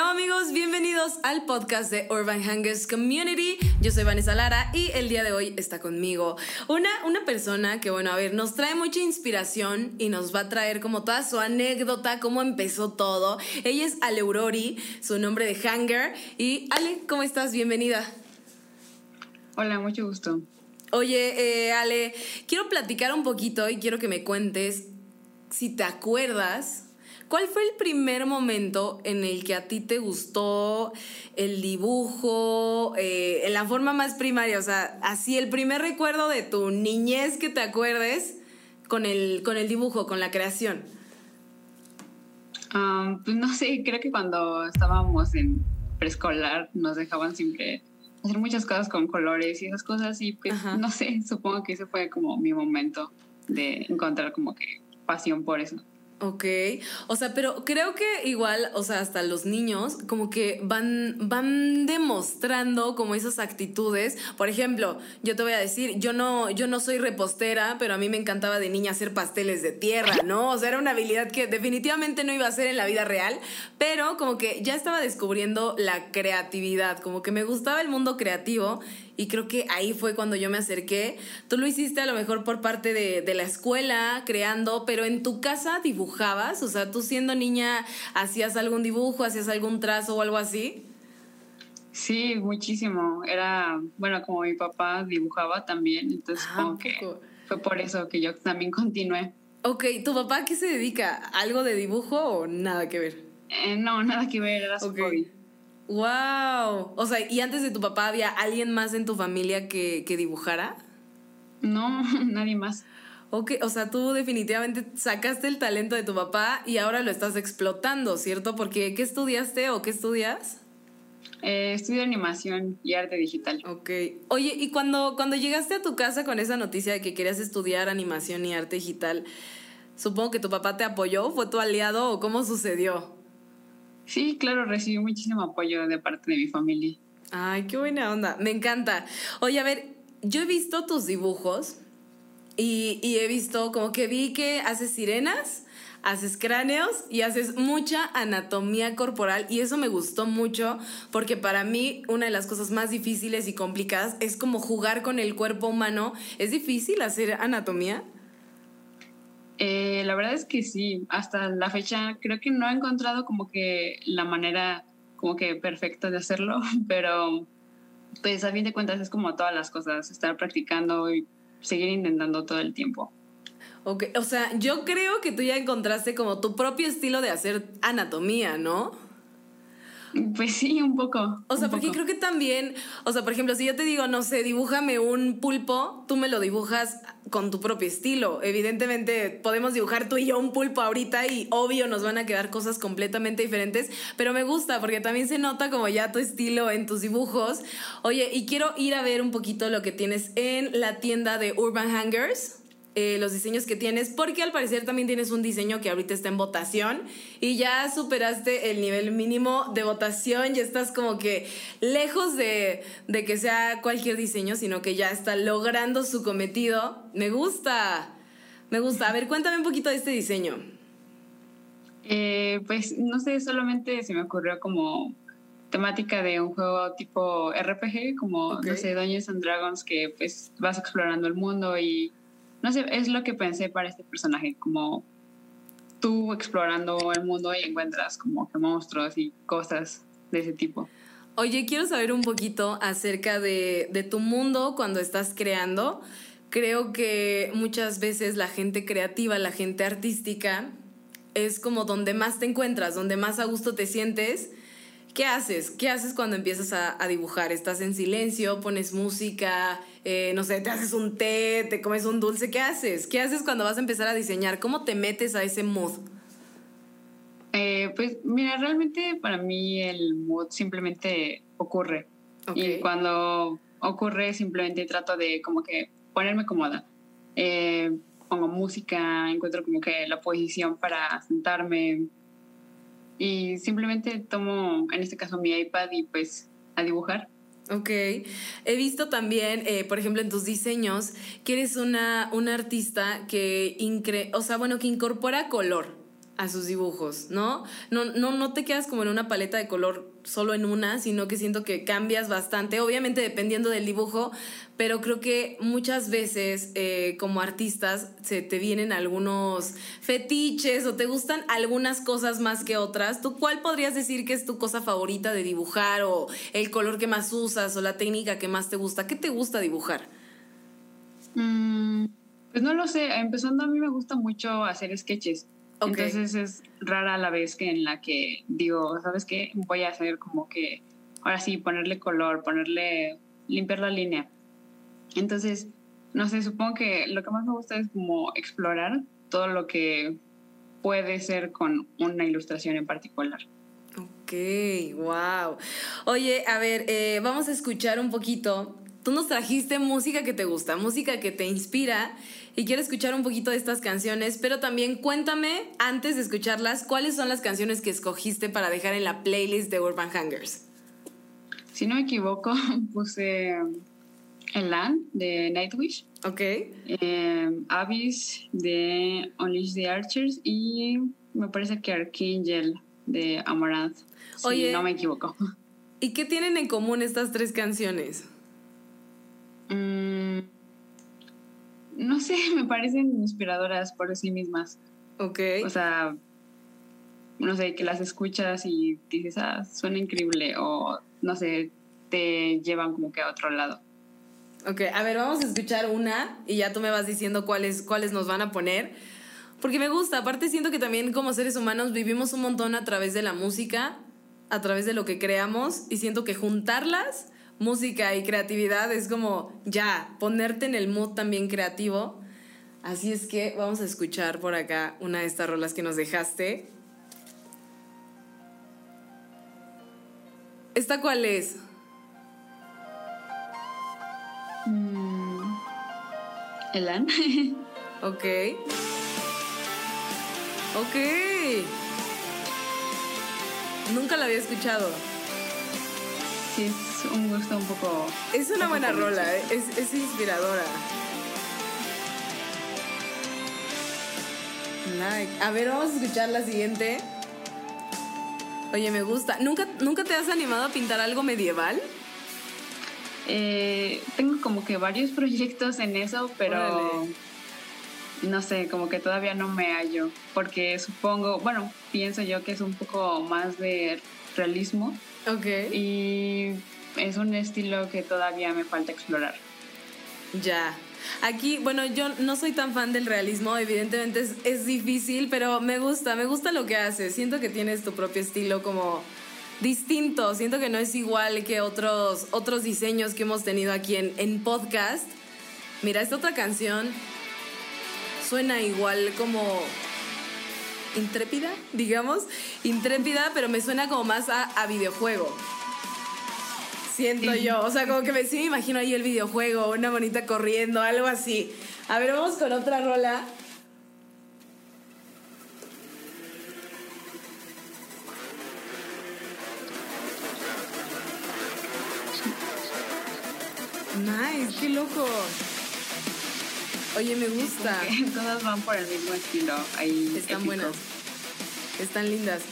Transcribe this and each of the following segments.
Hola amigos, bienvenidos al podcast de Urban Hangers Community. Yo soy Vanessa Lara y el día de hoy está conmigo una, una persona que, bueno, a ver, nos trae mucha inspiración y nos va a traer como toda su anécdota, cómo empezó todo. Ella es Ale Aurori, su nombre de Hanger. Y Ale, ¿cómo estás? Bienvenida. Hola, mucho gusto. Oye, eh, Ale, quiero platicar un poquito y quiero que me cuentes si te acuerdas ¿Cuál fue el primer momento en el que a ti te gustó el dibujo eh, en la forma más primaria? O sea, así el primer recuerdo de tu niñez que te acuerdes con el, con el dibujo, con la creación. Um, pues no sé, creo que cuando estábamos en preescolar nos dejaban siempre hacer muchas cosas con colores y esas cosas y pues no sé, supongo que ese fue como mi momento de encontrar como que pasión por eso. Ok, o sea, pero creo que igual, o sea, hasta los niños como que van, van demostrando como esas actitudes. Por ejemplo, yo te voy a decir, yo no, yo no soy repostera, pero a mí me encantaba de niña hacer pasteles de tierra, ¿no? O sea, era una habilidad que definitivamente no iba a hacer en la vida real, pero como que ya estaba descubriendo la creatividad, como que me gustaba el mundo creativo y creo que ahí fue cuando yo me acerqué. Tú lo hiciste a lo mejor por parte de, la escuela, creando, pero en tu casa dibujabas, o sea, tú siendo niña, ¿hacías algún dibujo, hacías algún trazo o algo así? Sí, muchísimo. Era, bueno, como mi papá dibujaba también, entonces ah, que fue por eso que yo también continué. Ok, ¿tu papá qué se dedica? ¿Algo de dibujo o nada que ver? Eh, no, nada que ver, era su hobby. Wow. O sea, ¿y antes de tu papá había alguien más en tu familia que, dibujara? No, nadie más. Ok, o sea, tú definitivamente sacaste el talento de tu papá y ahora lo estás explotando, ¿cierto? Porque ¿qué estudiaste o qué estudias? Eh, estudio animación y arte digital. Ok. Oye, y cuando, cuando llegaste a tu casa con esa noticia de que querías estudiar animación y arte digital, supongo que tu papá te apoyó, fue tu aliado o cómo sucedió? Sí, claro, recibí muchísimo apoyo de parte de mi familia. Ay, qué buena onda, me encanta. Oye, a ver, yo he visto tus dibujos y, he visto como que vi que haces sirenas, haces cráneos y haces mucha anatomía corporal y eso me gustó mucho porque para mí una de las cosas más difíciles y complicadas es como jugar con el cuerpo humano. ¿Es difícil hacer anatomía? Eh, la verdad es que sí, hasta la fecha creo que no he encontrado como que la manera como que perfecta de hacerlo, pero pues a fin de cuentas es como todas las cosas, estar practicando y seguir intentando todo el tiempo. Ok, o sea, yo creo que tú ya encontraste como tu propio estilo de hacer anatomía, ¿no? Pues sí, un poco. O sea, porque creo que también, o sea, por ejemplo, si yo te digo, no sé, dibújame un pulpo, tú me lo dibujas con tu propio estilo. Evidentemente, podemos dibujar tú y yo un pulpo ahorita y obvio nos van a quedar cosas completamente diferentes, pero me gusta porque también se nota como ya tu estilo en tus dibujos. Oye, y quiero ir a ver un poquito lo que tienes en la tienda de Urban Hangers. Eh, los diseños que tienes, porque al parecer también tienes un diseño que ahorita está en votación y ya superaste el nivel mínimo de votación, ya estás como que lejos de, que sea cualquier diseño, sino que ya está logrando su cometido. Me gusta, me gusta. A ver, cuéntame un poquito de este diseño. Eh, pues no sé, solamente se me ocurrió como temática de un juego tipo RPG, como, no sé, Dungeons and Dragons, que pues vas explorando el mundo y no sé, es lo que pensé para este personaje, como tú explorando el mundo y encuentras como monstruos y cosas de ese tipo. Oye, quiero saber un poquito acerca de tu mundo cuando estás creando. Creo que muchas veces la gente creativa, la gente artística, es como donde más te encuentras, donde más a gusto te sientes ¿Qué haces? ¿Qué haces cuando empiezas a, dibujar? ¿Estás en silencio? ¿Pones música? Eh, no sé, te haces un té, te comes un dulce. ¿Qué haces? ¿Qué haces cuando vas a empezar a diseñar? ¿Cómo te metes a ese mood? Eh, pues mira, realmente para mí el mood simplemente ocurre. Y cuando ocurre simplemente trato de como que ponerme cómoda. Eh, pongo música, encuentro como que la posición para sentarme, y simplemente tomo, en este caso, mi iPad y pues a dibujar. Ok. He visto también, eh, por ejemplo, en tus diseños, que eres una, una artista que, incre o sea, bueno, que incorpora color a sus dibujos, ¿no? No, no, no te quedas como en una paleta de color solo en una, sino que siento que cambias bastante, obviamente dependiendo del dibujo, pero creo que muchas veces eh, como artistas se te vienen algunos fetiches o te gustan algunas cosas más que otras. ¿Tú cuál podrías decir que es tu cosa favorita de dibujar o el color que más usas o la técnica que más te gusta? ¿Qué te gusta dibujar? Mm, pues no lo sé, empezando a mí me gusta mucho hacer sketches. Entonces es rara la vez que en la que digo, ¿sabes qué? Voy a hacer como que, ahora sí, ponerle color, ponerle, limpiar la línea. Entonces, no sé, supongo que lo que más me gusta es como explorar todo lo que puede ser con una ilustración en particular. Ok, wow. Oye, a ver, eh, vamos a escuchar un poquito. Tú nos trajiste música que te gusta, música que te inspira y quiero escuchar un poquito de estas canciones, pero también cuéntame, antes de escucharlas, cuáles son las canciones que escogiste para dejar en la playlist de Urban Hangers. Si no me equivoco, puse Elan de Nightwish. Ok. Eh, Abyss de Unleash the Archers y me parece que Archangel de Amaranth. Si no me equivoco. ¿Y qué tienen en común estas tres canciones? Mm, no sé, me parecen inspiradoras por sí mismas. Ok. O sea, no sé, que las escuchas y dices, ah, suena increíble o no sé, te llevan como que a otro lado. Ok, a ver, vamos a escuchar una y ya tú me vas diciendo cuáles, cuáles nos van a poner. Porque me gusta, aparte siento que también como seres humanos vivimos un montón a través de la música, a través de lo que creamos y siento que juntarlas música y creatividad es como ya, ponerte en el mood también creativo. Así es que vamos a escuchar por acá una de estas rolas que nos dejaste. ¿Esta cuál es? Mm, Elan. ok. Ok. Nunca la había escuchado es un gusto un poco... Es una buena rola, ¿eh? es, es inspiradora. A ver, vamos a escuchar la siguiente. Oye, me gusta. ¿Nunca, ¿Nunca te has animado a pintar algo medieval? Eh, tengo como que varios proyectos en eso, pero no sé, como que todavía no me hallo, porque supongo, bueno, pienso yo que es un poco más de realismo Ok. Y es un estilo que todavía me falta explorar. Ya. Aquí, bueno, yo no soy tan fan del realismo, evidentemente es, es, difícil, pero me gusta, me gusta lo que haces. Siento que tienes tu propio estilo como distinto, siento que no es igual que otros, otros diseños que hemos tenido aquí en, en podcast. Mira, esta otra canción suena igual como intrépida, digamos, intrépida, pero me suena como más a, videojuego. Siento yo, o sea, como que me, sí me imagino ahí el videojuego, una bonita corriendo, algo así. A ver, vamos con otra rola. Nice, qué loco. Oye, me gusta. todas van por el mismo estilo. Ahí Están buenas. Están lindas.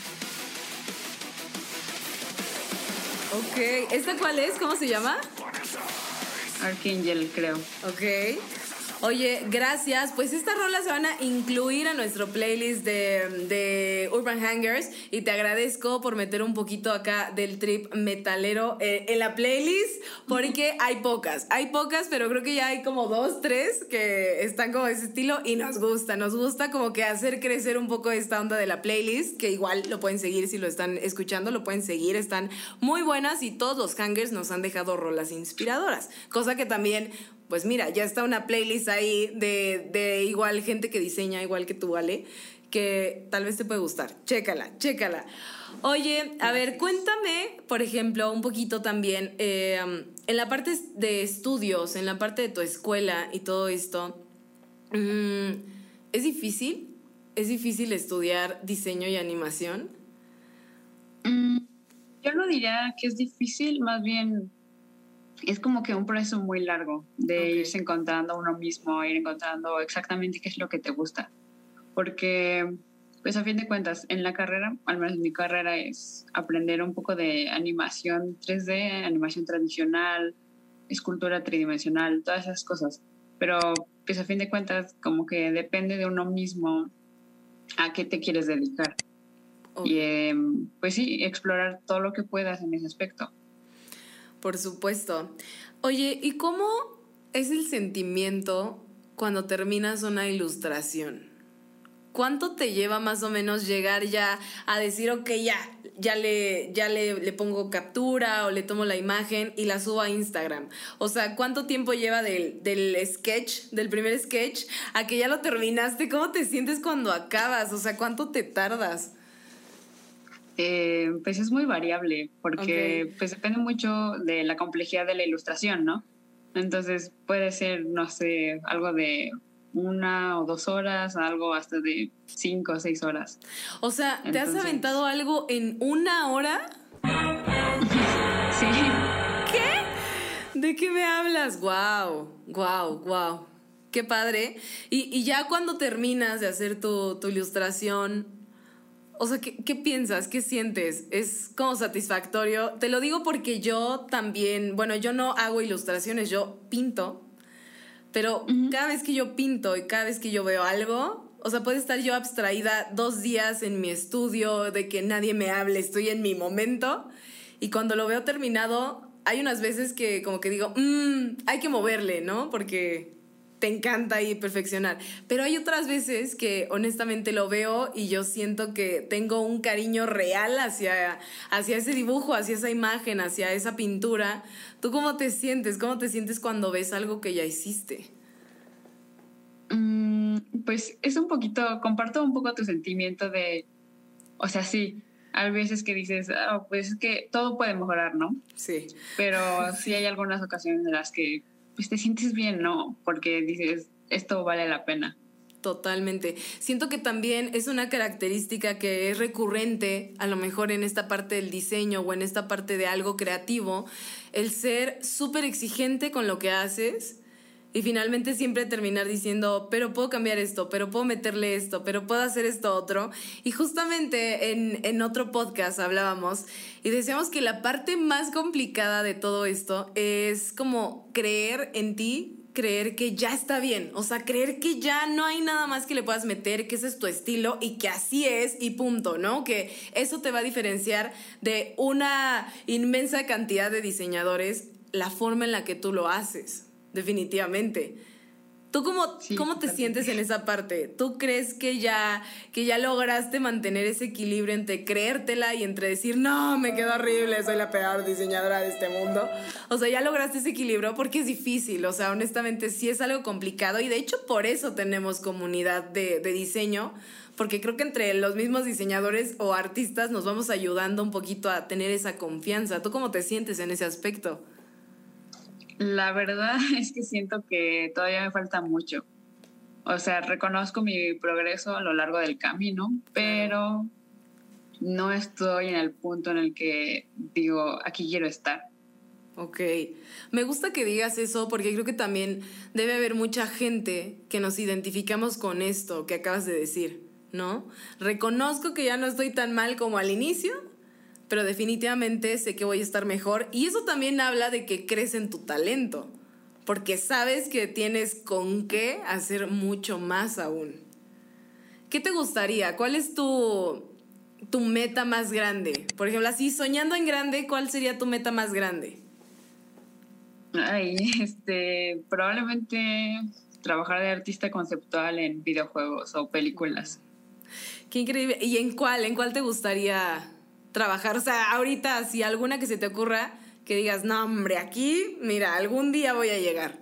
Ok, ¿esta cuál es? ¿Cómo se llama? Archangel, creo. Ok. Oye, gracias. Pues estas rolas se van a incluir a nuestro playlist de, Urban Hangers y te agradezco por meter un poquito acá del trip metalero eh, en la playlist porque hay pocas, hay pocas, pero creo que ya hay como dos, tres que están como de ese estilo y nos gusta, nos gusta como que hacer crecer un poco esta onda de la playlist, que igual lo pueden seguir si lo están escuchando, lo pueden seguir, están muy buenas y todos los hangers nos han dejado rolas inspiradoras, cosa que también pues mira, ya está una playlist ahí de, igual gente que diseña igual que tú, ¿vale? Que tal vez te puede gustar. Chécala, chécala. Oye, a ver, cuéntame, por ejemplo, un poquito también, eh, en la parte de estudios, en la parte de tu escuela y todo esto, mm, ¿es difícil? ¿Es difícil estudiar diseño y animación? Mm, yo no diría que es difícil, más bien es como que un proceso muy largo de irse encontrando uno mismo, ir encontrando exactamente qué es lo que te gusta. Porque pues a fin de cuentas, en la carrera, al menos en mi carrera, es aprender un poco de animación 3D, animación tradicional, escultura tridimensional, todas esas cosas. Pero pues a fin de cuentas, como que depende de uno mismo a qué te quieres dedicar. Y em, pues sí, explorar todo lo que puedas en ese aspecto. Por supuesto. Oye, ¿y cómo es el sentimiento cuando terminas una ilustración? ¿Cuánto te lleva más o menos llegar ya a decir, ok, ya, ya le, ya le, le, pongo captura o le tomo la imagen y la subo a Instagram? O sea, ¿cuánto tiempo lleva del, del sketch, del primer sketch, a que ya lo terminaste? ¿Cómo te sientes cuando acabas? O sea, ¿cuánto te tardas? Eh, pues es muy variable porque pues depende mucho de la complejidad de la ilustración, ¿no? Entonces puede ser, no sé, algo de una o dos horas, algo hasta de cinco o seis horas. O sea, ¿te has aventado algo en una hora? sí. ¿Qué? ¿De qué me hablas? Wow, wow, wow. Qué padre. Y, y ya cuando terminas de hacer tu, tu ilustración, o sea, ¿qué, piensas? ¿Qué sientes? ¿Es como satisfactorio? Te lo digo porque yo también, bueno, yo no hago ilustraciones, yo pinto, pero cada vez que yo pinto y cada vez que yo veo algo, o sea, puede estar yo abstraída dos días en mi estudio, de que nadie me hable, estoy en mi momento, y cuando lo veo terminado, hay unas veces que como que digo, mmm, hay que moverle, ¿no? Porque te encanta y perfeccionar. Pero hay otras veces que honestamente lo veo y yo siento que tengo un cariño real hacia, hacia ese dibujo, hacia esa imagen, hacia esa pintura. ¿Tú cómo te sientes? ¿Cómo te sientes cuando ves algo que ya hiciste? Mm, pues es un poquito, comparto un poco tu sentimiento de, o sea, sí, hay veces que dices, oh, pues es que todo puede mejorar, ¿no? Sí. Pero sí hay algunas ocasiones en las que pues te sientes bien, ¿no? Porque dices, esto vale la pena. Totalmente. Siento que también es una característica que es recurrente, a lo mejor en esta parte del diseño o en esta parte de algo creativo, el ser súper exigente con lo que haces y finalmente siempre terminar diciendo, pero puedo cambiar esto, pero puedo meterle esto, pero puedo hacer esto otro. Y justamente en, en otro podcast hablábamos y decíamos que la parte más complicada de todo esto es como creer en ti, creer que ya está bien, o sea, creer que ya no hay nada más que le puedas meter, que ese es tu estilo y que así es y punto, ¿no? Que eso te va a diferenciar de una inmensa cantidad de diseñadores la forma en la que tú lo haces definitivamente. ¿Tú cómo, cómo te sientes en esa parte? ¿Tú crees que ya, que ya lograste mantener ese equilibrio entre creértela y entre decir, no, me quedo horrible, soy la peor diseñadora de este mundo? O sea, ya lograste ese equilibrio porque es difícil, o sea, honestamente sí es algo complicado y de hecho por eso tenemos comunidad de, de diseño, porque creo que entre los mismos diseñadores o artistas nos vamos ayudando un poquito a tener esa confianza. ¿Tú cómo te sientes en ese aspecto? La verdad es que siento que todavía me falta mucho. O sea, reconozco mi progreso a lo largo del camino, pero no estoy en el punto en el que digo, aquí quiero estar. Ok, me gusta que digas eso porque creo que también debe haber mucha gente que nos identificamos con esto que acabas de decir, ¿no? Reconozco que ya no estoy tan mal como al inicio, pero definitivamente sé que voy a estar mejor y eso también habla de que crees en tu talento, porque sabes que tienes con qué hacer mucho más aún. ¿Qué te gustaría? ¿Cuál es tu, tu meta más grande? Por ejemplo, así soñando en grande, ¿cuál sería tu meta más grande? Ay, este, probablemente trabajar de artista conceptual en videojuegos o películas. Qué increíble. ¿Y en cuál? ¿En cuál te gustaría trabajar? O sea, ahorita, si alguna que se te ocurra, que digas, no, hombre, aquí, mira, algún día voy a llegar.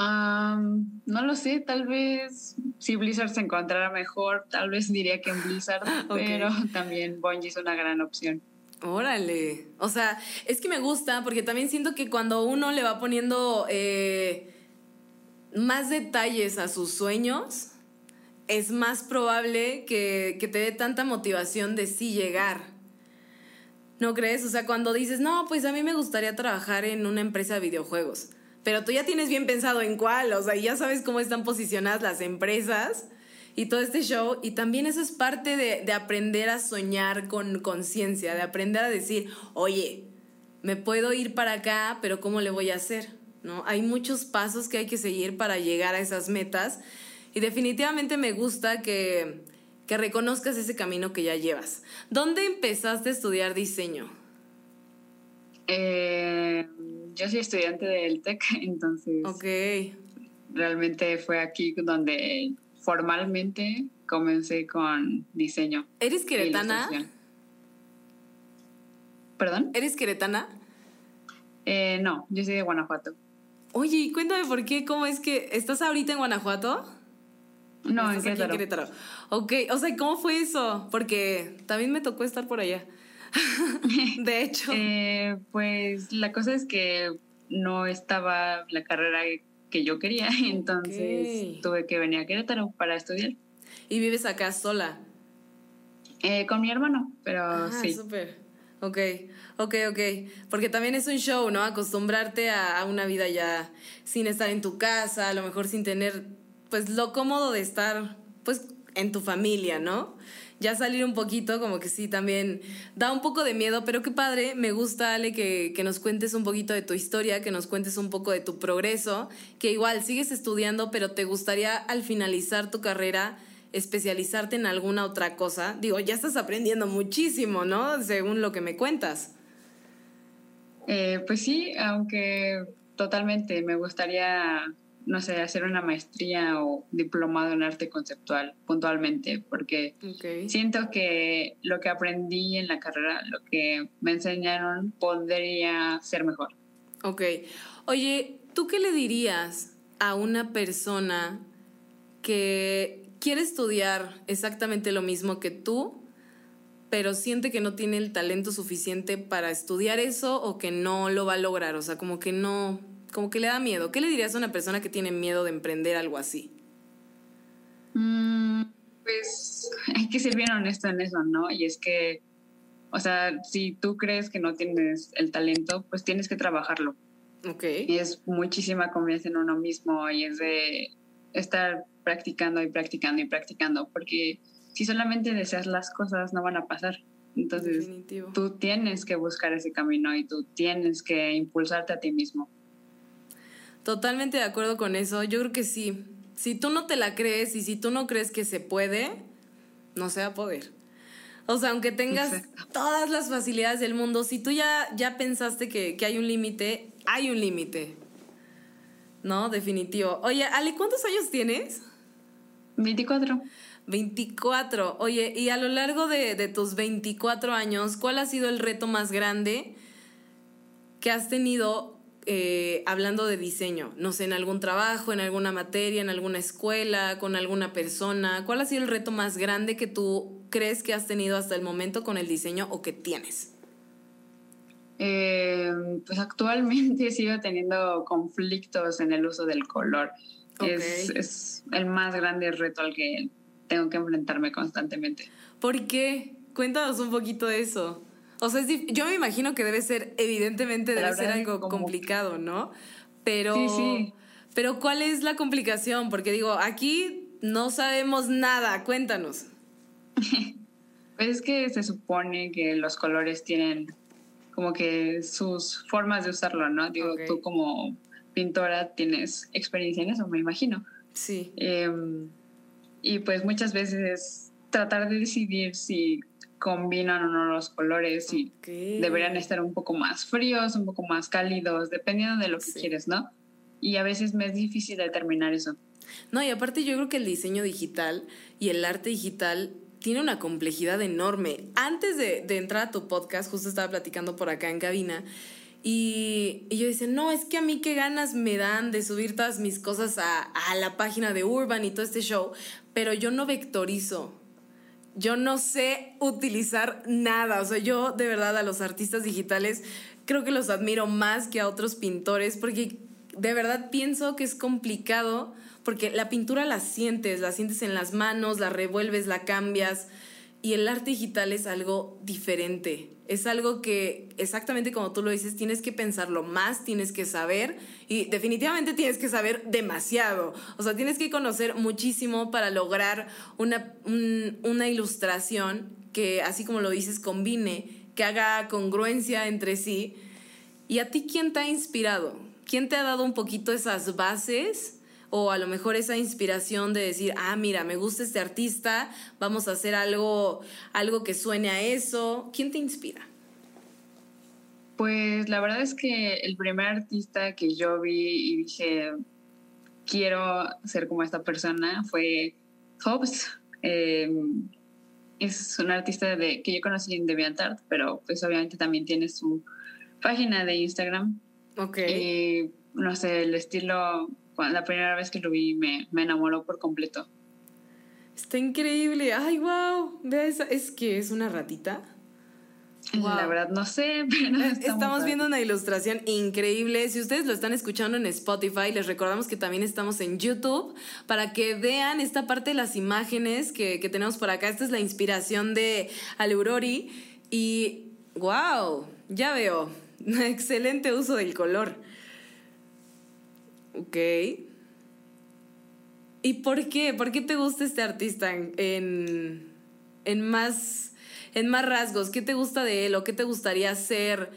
no lo sé, tal vez si Blizzard se encontrara mejor, tal vez diría que en Blizzard, pero también Bungie es una gran opción. Órale, o sea, es que me gusta porque también siento que cuando uno le va poniendo eh, más detalles a sus sueños, es más probable que, te dé tanta motivación de sí llegar. ¿No crees? O sea, cuando dices, no, pues a mí me gustaría trabajar en una empresa de videojuegos, pero tú ya tienes bien pensado en cuál, o sea, ya sabes cómo están posicionadas las empresas y todo este show. Y también eso es parte de, de aprender a soñar con conciencia, de aprender a decir, oye, me puedo ir para acá, pero ¿cómo le voy a hacer? ¿No? Hay muchos pasos que hay que seguir para llegar a esas metas. Y definitivamente me gusta que, que reconozcas ese camino que ya llevas. ¿Dónde empezaste a estudiar diseño? Eh, yo soy estudiante del TEC, entonces. Ok. Realmente fue aquí donde formalmente comencé con diseño. ¿Eres queretana? ¿Perdón? ¿Eres queretana? Eh, no, yo soy de Guanajuato. Oye, cuéntame por qué, cómo es que estás ahorita en Guanajuato. No, en Querétaro. en Querétaro. Ok, o sea, ¿cómo fue eso? Porque también me tocó estar por allá. de hecho. Eh, pues la cosa es que no estaba la carrera que yo quería, entonces tuve que venir a Querétaro para estudiar. ¿Y vives acá sola? Eh, con mi hermano, pero ah, sí. súper. Ok, ok, ok. Porque también es un show, ¿no? Acostumbrarte a, a, una vida ya sin estar en tu casa, a lo mejor sin tener, pues, lo cómodo de estar, pues, en tu familia, ¿no? ya salir un poquito, como que sí, también da un poco de miedo, pero qué padre, me gusta, Ale, que, que, nos cuentes un poquito de tu historia, que nos cuentes un poco de tu progreso, que igual sigues estudiando, pero te gustaría al finalizar tu carrera especializarte en alguna otra cosa. Digo, ya estás aprendiendo muchísimo, ¿no? Según lo que me cuentas. Eh, pues sí, aunque totalmente me gustaría no sé, hacer una maestría o diplomado en arte conceptual puntualmente, porque siento que lo que aprendí en la carrera, lo que me enseñaron, podría ser mejor. Ok. Oye, ¿tú qué le dirías a una persona que quiere estudiar exactamente lo mismo que tú, pero siente que no tiene el talento suficiente para estudiar eso o que no lo va a lograr? O sea, como que no, como que le da miedo. ¿Qué le dirías a una persona que tiene miedo de emprender algo así? Mm, pues hay que ser bien honesto en eso, ¿no? Y es que, o sea, si tú crees que no tienes el talento, pues tienes que trabajarlo. Ok. Y es muchísima confianza en uno mismo y es de estar practicando y practicando y practicando, porque si solamente deseas las cosas, no van a pasar. Entonces, tú tienes que buscar ese camino y tú tienes que impulsarte a ti mismo. Totalmente de acuerdo con eso. Yo creo que sí. Si tú no te la crees y si tú no crees que se puede, no se va a poder. O sea, aunque tengas todas las facilidades del mundo, si tú ya, ya pensaste que, que hay un límite, hay un límite. ¿No? Definitivo. Oye, Ale, ¿cuántos años tienes? 24. 24. Oye, y a lo largo de, de tus 24 años, ¿cuál ha sido el reto más grande que has tenido eh, hablando de diseño? No sé, en algún trabajo, en alguna materia, en alguna escuela, con alguna persona. ¿Cuál ha sido el reto más grande que tú crees que has tenido hasta el momento con el diseño o que tienes? Eh, pues actualmente sigo teniendo conflictos en el uso del color. Es, es el más grande reto al que tengo que enfrentarme constantemente. ¿Por qué? Cuéntanos un poquito de eso. O sea, yo me imagino que debe ser, evidentemente debe ser algo complicado, ¿no? Pero, sí, sí. pero ¿cuál es la complicación? Porque digo, aquí no sabemos nada, cuéntanos. pues es que se supone que los colores tienen como que sus formas de usarlo, ¿no? Digo, tú como pintora tienes experiencia en eso, me imagino. Sí. Em, y pues muchas veces tratar de decidir si combinan o no los colores y deberían estar un poco más fríos, un poco más cálidos, dependiendo de lo que quieres, ¿no? Y a veces me es difícil determinar eso. No, y aparte yo creo que el diseño digital y el arte digital tiene una complejidad enorme. Antes de, entrar a tu podcast, justo estaba platicando por acá en cabina, y, yo decía, no, es que a mí qué ganas me dan de subir todas mis cosas a, a la página de Urban y todo este show, pero yo no vectorizo yo no sé utilizar nada. O sea, yo de verdad a los artistas digitales creo que los admiro más que a otros pintores porque de verdad pienso que es complicado porque la pintura la sientes, la sientes en las manos, la revuelves, la cambias. Y el arte digital es algo diferente. Es algo que, exactamente como tú lo dices, tienes que pensarlo más, tienes que saber y definitivamente tienes que saber demasiado. O sea, tienes que conocer muchísimo para lograr una, una ilustración que, así como lo dices, combine, que haga congruencia entre sí. ¿Y a ti quién te ha inspirado? ¿Quién te ha dado un poquito esas bases? O a lo mejor esa inspiración de decir, ah, mira, me gusta este artista, vamos a hacer algo, algo que suene a eso. ¿Quién te inspira? Pues la verdad es que el primer artista que yo vi y dije, quiero ser como esta persona, fue Hobbes. Em, es un artista de, que yo conocí en DeviantArt, pero pues obviamente también tiene su página de Instagram. Ok. Y no sé, el estilo la primera vez que lo vi me, me enamoró por completo. Está increíble. Ay, wow. Es que es una ratita. La verdad no sé, pero estamos viendo una ilustración increíble. Si ustedes lo están escuchando en Spotify, les recordamos que también estamos en YouTube para que vean esta parte de las imágenes que, que tenemos por acá. Esta es la inspiración de Alurori y wow, ya veo. Excelente uso del color. Ok. ¿Y por qué? ¿Por qué te gusta este artista en, en, más, en más rasgos? ¿Qué te gusta de él o qué te gustaría hacer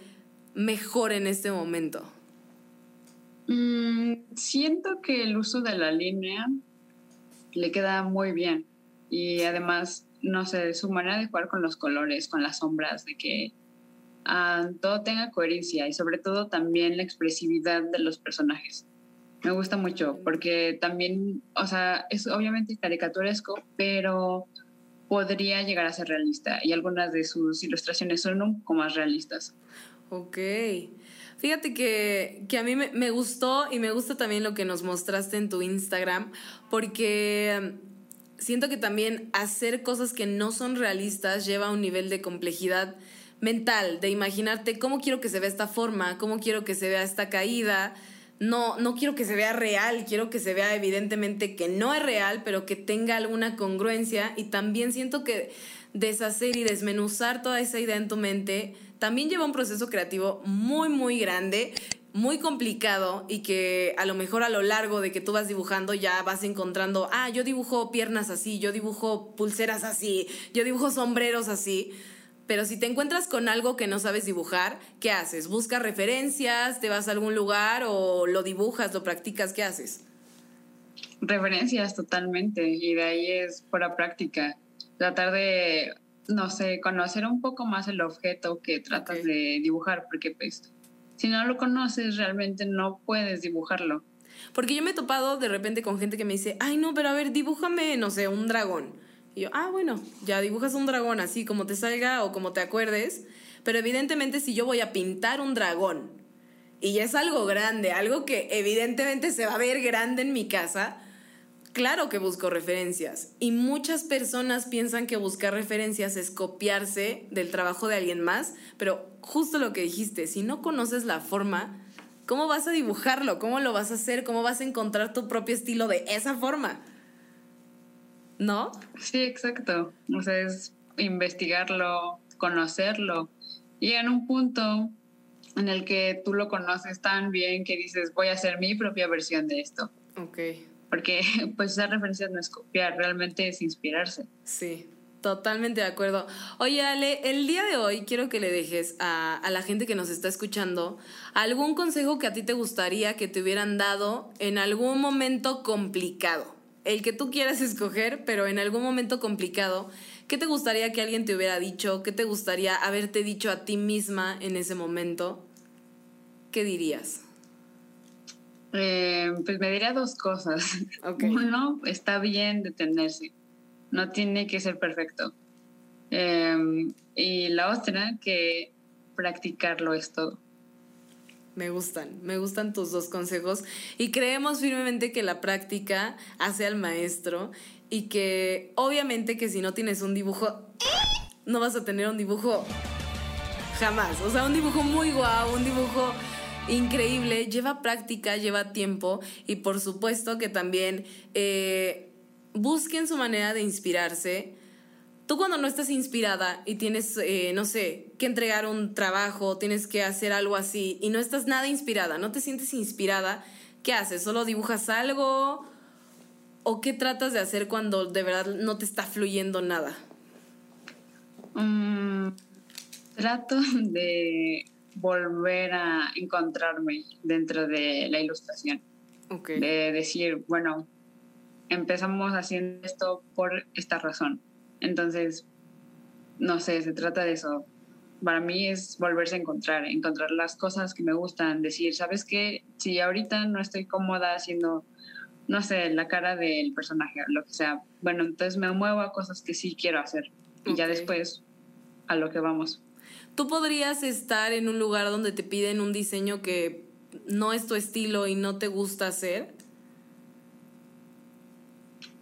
mejor en este momento? Mm, siento que el uso de la línea le queda muy bien y además, no sé, su manera de jugar con los colores, con las sombras, de que ah, todo tenga coherencia y sobre todo también la expresividad de los personajes. Me gusta mucho porque también, o sea, es obviamente caricaturesco, pero podría llegar a ser realista y algunas de sus ilustraciones son un poco más realistas. Ok. Fíjate que, que a mí me, me, gustó y me gusta también lo que nos mostraste en tu Instagram porque siento que también hacer cosas que no son realistas lleva a un nivel de complejidad mental, de imaginarte cómo quiero que se vea esta forma, cómo quiero que se vea esta caída, no, no quiero que se vea real, quiero que se vea evidentemente que no es real, pero que tenga alguna congruencia y también siento que deshacer y desmenuzar toda esa idea en tu mente también lleva un proceso creativo muy, muy grande, muy complicado y que a lo mejor a lo largo de que tú vas dibujando ya vas encontrando, ah, yo dibujo piernas así, yo dibujo pulseras así, yo dibujo sombreros así. Pero si te encuentras con algo que no sabes dibujar, ¿qué haces? ¿Buscas referencias? ¿Te vas a algún lugar o lo dibujas, lo practicas? ¿Qué haces? Referencias totalmente y de ahí es pura práctica. Tratar de, no sé, conocer un poco más el objeto que tratas de dibujar, porque pues si no lo conoces realmente no puedes dibujarlo. Porque yo me he topado de repente con gente que me dice, ay no, pero a ver, dibújame, no sé, un dragón. Y yo, ah, bueno, ya dibujas un dragón así como te salga o como te acuerdes. Pero evidentemente si yo voy a pintar un dragón y es algo grande, algo que evidentemente se va a ver grande en mi casa, claro que busco referencias. Y muchas personas piensan que buscar referencias es copiarse del trabajo de alguien más, pero justo lo que dijiste, si no conoces la forma, ¿cómo vas a dibujarlo? ¿Cómo lo vas a hacer? ¿Cómo vas a encontrar tu propio estilo de esa forma? ¿No? Sí, exacto. O sea, es investigarlo, conocerlo. Y en un punto en el que tú lo conoces tan bien que dices, voy a hacer mi propia versión de esto. Ok. Porque pues esa referencia no es copiar, realmente es inspirarse. Sí, Totalmente de acuerdo. Oye, Ale, el día de hoy quiero que le dejes a, a, la gente que nos está escuchando algún consejo que a ti te gustaría que te hubieran dado en algún momento complicado el que tú quieras escoger, pero en algún momento complicado, ¿qué te gustaría que alguien te hubiera dicho? ¿Qué te gustaría haberte dicho a ti misma en ese momento? ¿Qué dirías? Eh, pues me diría dos cosas. Uno, está bien detenerse, no tiene que ser perfecto. Eh, y la otra, que practicarlo es todo. Me gustan, me gustan tus dos consejos y creemos firmemente que la práctica hace al maestro y que obviamente que si no tienes un dibujo, no vas a tener un dibujo jamás. O sea, un dibujo muy guau, un dibujo increíble, lleva práctica, lleva tiempo y por supuesto que también eh, busquen su manera de inspirarse Tú cuando no estás inspirada y tienes, eh, no sé, que entregar un trabajo, tienes que hacer algo así y no estás nada inspirada, no te sientes inspirada, ¿qué haces? ¿Solo dibujas algo? ¿O qué tratas de hacer cuando de verdad no te está fluyendo nada? Mm, trato de volver a encontrarme dentro de la ilustración. De decir, bueno, empezamos haciendo esto por esta razón. Entonces, no sé, se trata de eso. Para mí es volverse a encontrar, encontrar las cosas que me gustan, decir, ¿sabes qué? Si ahorita no estoy cómoda haciendo, no sé, la cara del personaje o lo que sea, bueno, entonces me muevo a cosas que sí quiero hacer. Y ya después a lo que vamos. ¿Tú podrías estar en un lugar donde te piden un diseño que no es tu estilo y no te gusta hacer?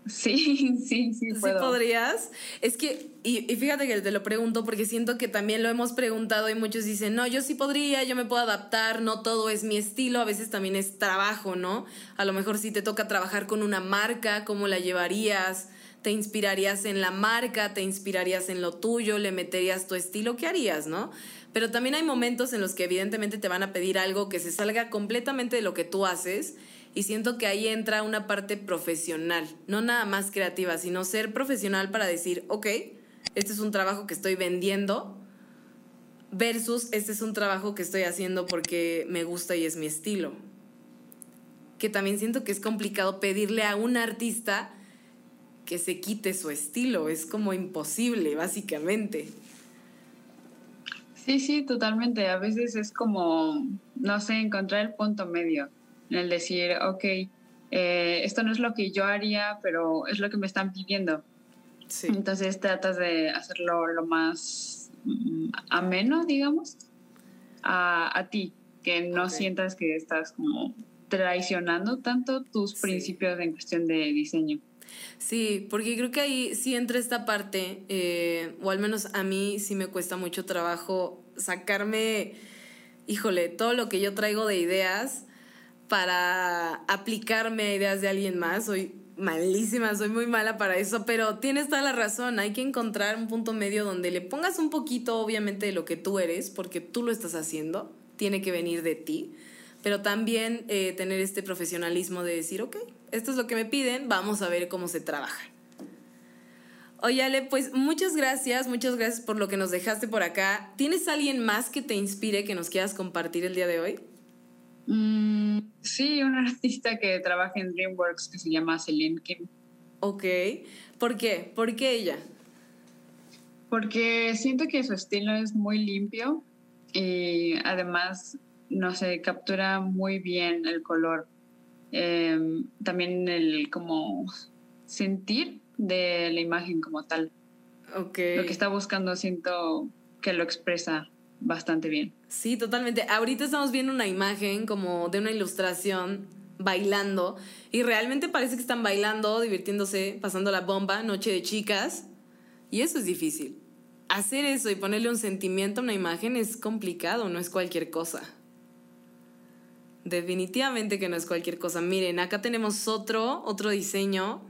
Sí, sí, sí. Puedo. ¿Sí podrías? Es que, y, fíjate que te lo pregunto porque siento que también lo hemos preguntado y muchos dicen, no, yo sí podría, yo me puedo adaptar, no todo es mi estilo, a veces también es trabajo, ¿no? A lo mejor si te toca trabajar con una marca, ¿cómo la llevarías? ¿Te inspirarías en la marca? ¿Te inspirarías en lo tuyo? ¿Le meterías tu estilo? ¿Qué harías, no? Pero también hay momentos en los que evidentemente te van a pedir algo que se salga completamente de lo que tú haces y siento que ahí entra una parte profesional, no nada más creativa, sino ser profesional para decir, ok, este es un trabajo que estoy vendiendo versus este es un trabajo que estoy haciendo porque me gusta y es mi estilo. Que también siento que es complicado pedirle a un artista que se quite su estilo, es como imposible, básicamente. Sí, sí, totalmente. A veces es como, no sé, encontrar el punto medio el decir, ok, eh, esto no es lo que yo haría, pero es lo que me están pidiendo. Entonces tratas de hacerlo lo más mm, ameno, digamos, a, a ti, que no sientas que estás como traicionando tanto tus principios en cuestión de diseño. Sí, porque creo que ahí sí entra esta parte, eh, o al menos a mí sí me cuesta mucho trabajo sacarme, híjole, todo lo que yo traigo de ideas para aplicarme a ideas de alguien más. Soy malísima, soy muy mala para eso, pero tienes toda la razón. Hay que encontrar un punto medio donde le pongas un poquito, obviamente, de lo que tú eres, porque tú lo estás haciendo, tiene que venir de ti, pero también eh, tener este profesionalismo de decir, ok, esto es lo que me piden, vamos a ver cómo se trabaja. Oye, Ale, pues muchas gracias, muchas gracias por lo que nos dejaste por acá. ¿Tienes alguien más que te inspire que nos quieras compartir el día de hoy? Mm, sí, una artista que trabaja en DreamWorks que se llama Celine Kim. Ok. ¿Por qué? ¿Por qué ella? Porque siento que su estilo es muy limpio y además, no sé, captura muy bien el color. Em, también el como sentir de la imagen como tal. Okay. Lo que está buscando siento que lo expresa bastante bien. Sí, totalmente. Ahorita estamos viendo una imagen como de una ilustración bailando y realmente parece que están bailando, divirtiéndose, pasando la bomba, noche de chicas. Y eso es difícil. Hacer eso y ponerle un sentimiento a una imagen es complicado, no es cualquier cosa. Definitivamente que no es cualquier cosa. Miren, acá tenemos otro, otro diseño.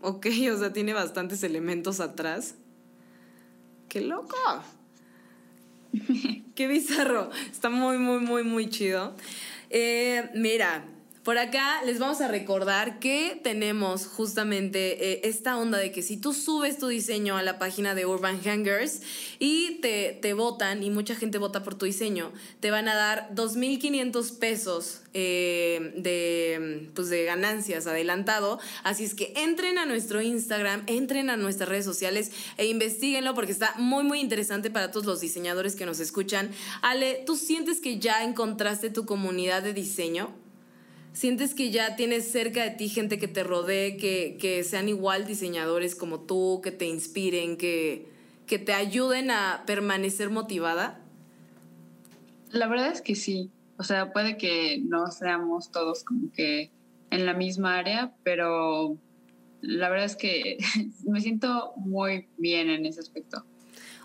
Ok, o sea, tiene bastantes elementos atrás. ¡Qué loco! Qué bizarro. Está muy, muy, muy, muy chido. Eh, mira, por acá les vamos a recordar que tenemos justamente eh, esta onda de que si tú subes tu diseño a la página de Urban Hangers y te, te votan, y mucha gente vota por tu diseño, te van a dar 2.500 pesos eh, de, pues de ganancias adelantado. Así es que entren a nuestro Instagram, entren a nuestras redes sociales e investiguenlo porque está muy, muy interesante para todos los diseñadores que nos escuchan. Ale, ¿tú sientes que ya encontraste tu comunidad de diseño? Sientes que ya tienes cerca de ti gente que te rodee, que, sean igual diseñadores como tú, que te inspiren, que, que te ayuden a permanecer motivada? La verdad es que sí. O sea, puede que no seamos todos como que en la misma área, pero la verdad es que me siento muy bien en ese aspecto.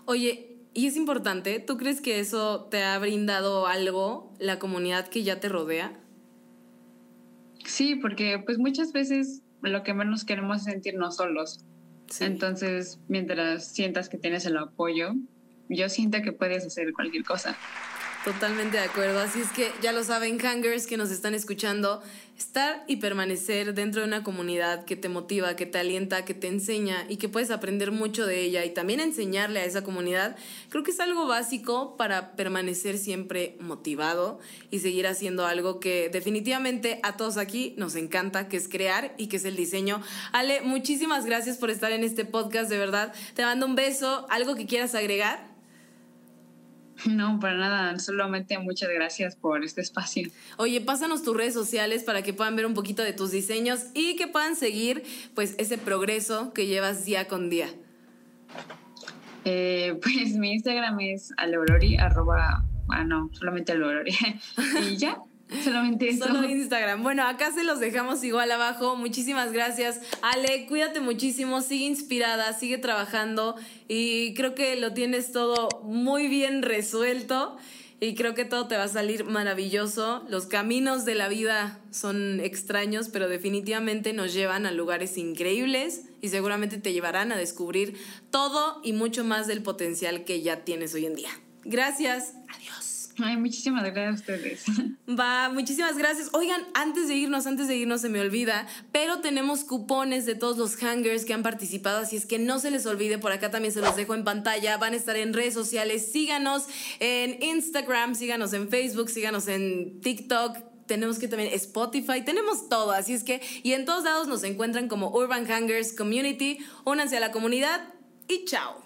Oye, y es importante, ¿tú crees que eso te ha brindado algo, la comunidad que ya te rodea? Sí, porque pues muchas veces lo que menos queremos es sentirnos solos. Entonces, mientras sientas que tienes el apoyo, yo siento que puedes hacer cualquier cosa. Totalmente de acuerdo. Así es que ya lo saben, hangers que nos están escuchando, estar y permanecer dentro de una comunidad que te motiva, que te alienta, que te enseña y que puedes aprender mucho de ella y también enseñarle a esa comunidad, creo que es algo básico para permanecer siempre motivado y seguir haciendo algo que definitivamente a todos aquí nos encanta, que es crear y que es el diseño. Ale, muchísimas gracias por estar en este podcast, de verdad. Te mando un beso. ¿Algo que quieras agregar? No, para nada, solamente muchas gracias por este espacio. Oye, pásanos tus redes sociales para que puedan ver un poquito de tus diseños y que puedan seguir pues ese progreso que llevas día con día. Eh, pues mi Instagram es aleorori, arroba, ah no, solamente aleorori. y ya, Solamente eso. Solo Instagram. Bueno, acá se los dejamos igual abajo. Muchísimas gracias. Ale, cuídate muchísimo, sigue inspirada, sigue trabajando y creo que lo tienes todo muy bien resuelto y creo que todo te va a salir maravilloso. Los caminos de la vida son extraños, pero definitivamente nos llevan a lugares increíbles y seguramente te llevarán a descubrir todo y mucho más del potencial que ya tienes hoy en día. Gracias. Adiós. Ay, muchísimas gracias a ustedes. Va, muchísimas gracias. Oigan, antes de irnos, antes de irnos se me olvida, pero tenemos cupones de todos los hangers que han participado, así es que no se les olvide, por acá también se los dejo en pantalla, van a estar en redes sociales, síganos en Instagram, síganos en Facebook, síganos en TikTok, tenemos que también Spotify, tenemos todo, así es que, y en todos lados nos encuentran como Urban Hangers Community, únanse a la comunidad y chao.